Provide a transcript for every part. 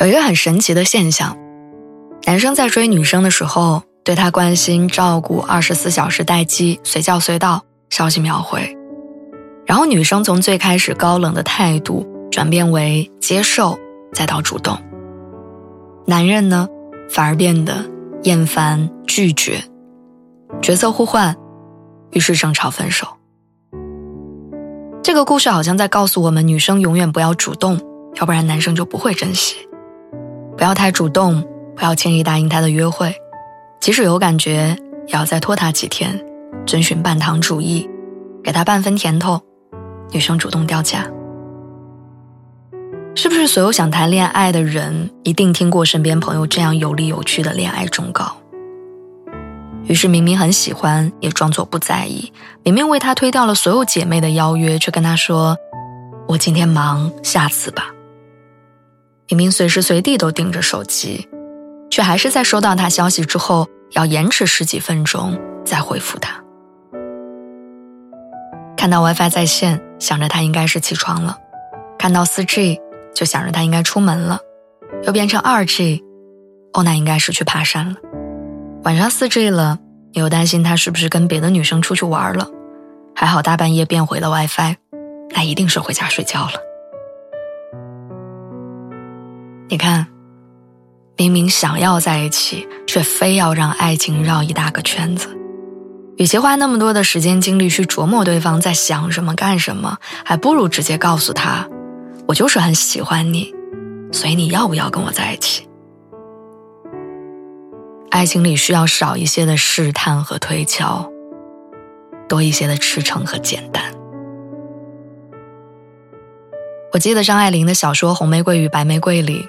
有一个很神奇的现象，男生在追女生的时候，对她关心照顾，二十四小时待机，随叫随到，消息秒回。然后女生从最开始高冷的态度，转变为接受，再到主动。男人呢，反而变得厌烦拒绝，角色互换，于是争吵分手。这个故事好像在告诉我们，女生永远不要主动，要不然男生就不会珍惜。不要太主动，不要轻易答应他的约会，即使有感觉，也要再拖他几天，遵循半糖主义，给他半分甜头。女生主动掉价，是不是所有想谈恋爱的人一定听过身边朋友这样有理有据的恋爱忠告？于是明明很喜欢，也装作不在意；明明为他推掉了所有姐妹的邀约，却跟他说：“我今天忙，下次吧。”明明随时随地都盯着手机，却还是在收到他消息之后要延迟十几分钟再回复他。看到 WiFi 在线，想着他应该是起床了；看到 4G，就想着他应该出门了；又变成 2G，哦，那应该是去爬山了。晚上 4G 了，你又担心他是不是跟别的女生出去玩了？还好大半夜变回了 WiFi，那一定是回家睡觉了。你看，明明想要在一起，却非要让爱情绕一大个圈子。与其花那么多的时间精力去琢磨对方在想什么、干什么，还不如直接告诉他：“我就是很喜欢你，所以你要不要跟我在一起？”爱情里需要少一些的试探和推敲，多一些的赤诚和简单。我记得张爱玲的小说《红玫瑰与白玫瑰》里。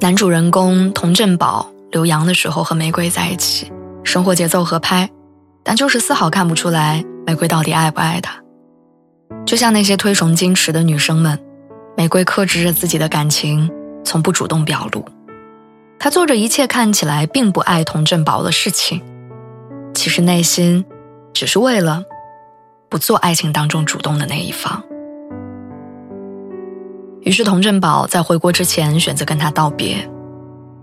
男主人公童振宝留洋的时候和玫瑰在一起，生活节奏合拍，但就是丝毫看不出来玫瑰到底爱不爱他。就像那些推崇矜持的女生们，玫瑰克制着自己的感情，从不主动表露。她做着一切看起来并不爱童振宝的事情，其实内心只是为了不做爱情当中主动的那一方。于是，童振宝在回国之前选择跟他道别。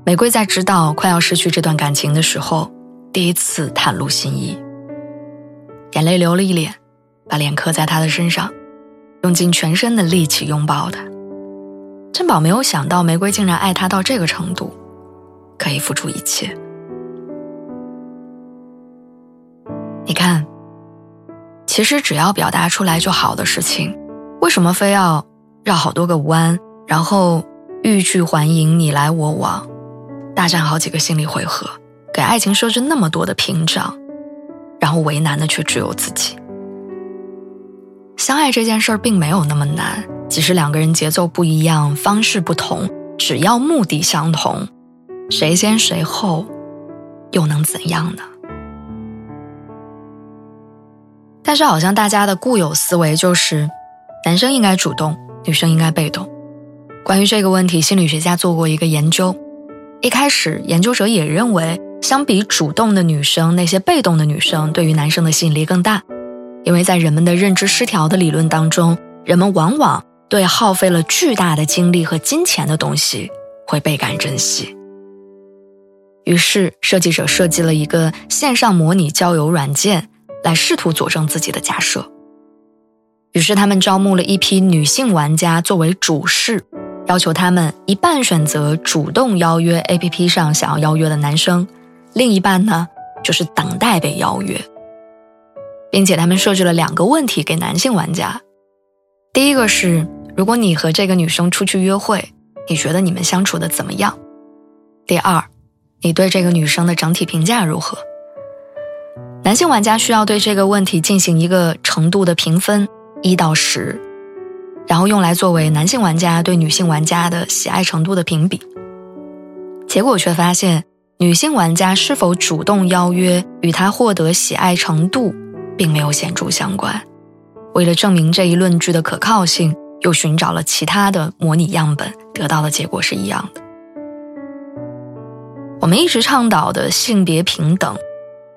玫瑰在知道快要失去这段感情的时候，第一次袒露心意，眼泪流了一脸，把脸磕在他的身上，用尽全身的力气拥抱他。振宝没有想到，玫瑰竟然爱他到这个程度，可以付出一切。你看，其实只要表达出来就好的事情，为什么非要？绕好多个弯，然后欲拒还迎，你来我往，大战好几个心理回合，给爱情设置那么多的屏障，然后为难的却只有自己。相爱这件事儿并没有那么难，即使两个人节奏不一样，方式不同，只要目的相同，谁先谁后，又能怎样呢？但是好像大家的固有思维就是，男生应该主动。女生应该被动。关于这个问题，心理学家做过一个研究。一开始，研究者也认为，相比主动的女生，那些被动的女生对于男生的吸引力更大。因为在人们的认知失调的理论当中，人们往往对耗费了巨大的精力和金钱的东西会倍感珍惜。于是，设计者设计了一个线上模拟交友软件，来试图佐证自己的假设。于是他们招募了一批女性玩家作为主事，要求他们一半选择主动邀约 APP 上想要邀约的男生，另一半呢就是等待被邀约，并且他们设置了两个问题给男性玩家：第一个是，如果你和这个女生出去约会，你觉得你们相处的怎么样？第二，你对这个女生的整体评价如何？男性玩家需要对这个问题进行一个程度的评分。一到十，然后用来作为男性玩家对女性玩家的喜爱程度的评比。结果却发现，女性玩家是否主动邀约与他获得喜爱程度，并没有显著相关。为了证明这一论据的可靠性，又寻找了其他的模拟样本，得到的结果是一样的。我们一直倡导的性别平等，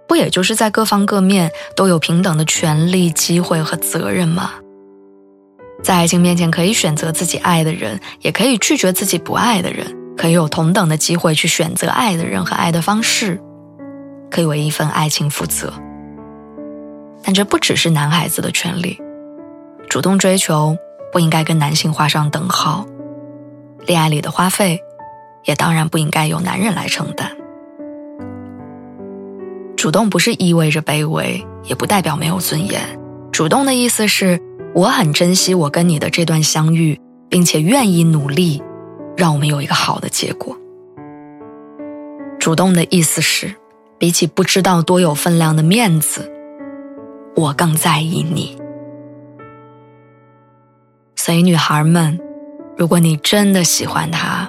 不也就是在各方各面都有平等的权利、机会和责任吗？在爱情面前，可以选择自己爱的人，也可以拒绝自己不爱的人。可以有同等的机会去选择爱的人和爱的方式，可以为一份爱情负责。但这不只是男孩子的权利，主动追求不应该跟男性画上等号，恋爱里的花费也当然不应该由男人来承担。主动不是意味着卑微，也不代表没有尊严。主动的意思是我很珍惜我跟你的这段相遇，并且愿意努力。让我们有一个好的结果。主动的意思是，比起不知道多有分量的面子，我更在意你。所以，女孩们，如果你真的喜欢他，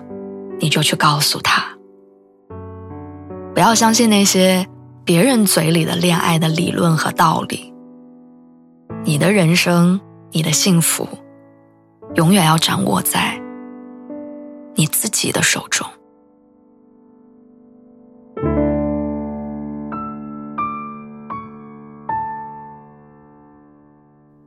你就去告诉他，不要相信那些别人嘴里的恋爱的理论和道理。你的人生，你的幸福，永远要掌握在。你自己的手中。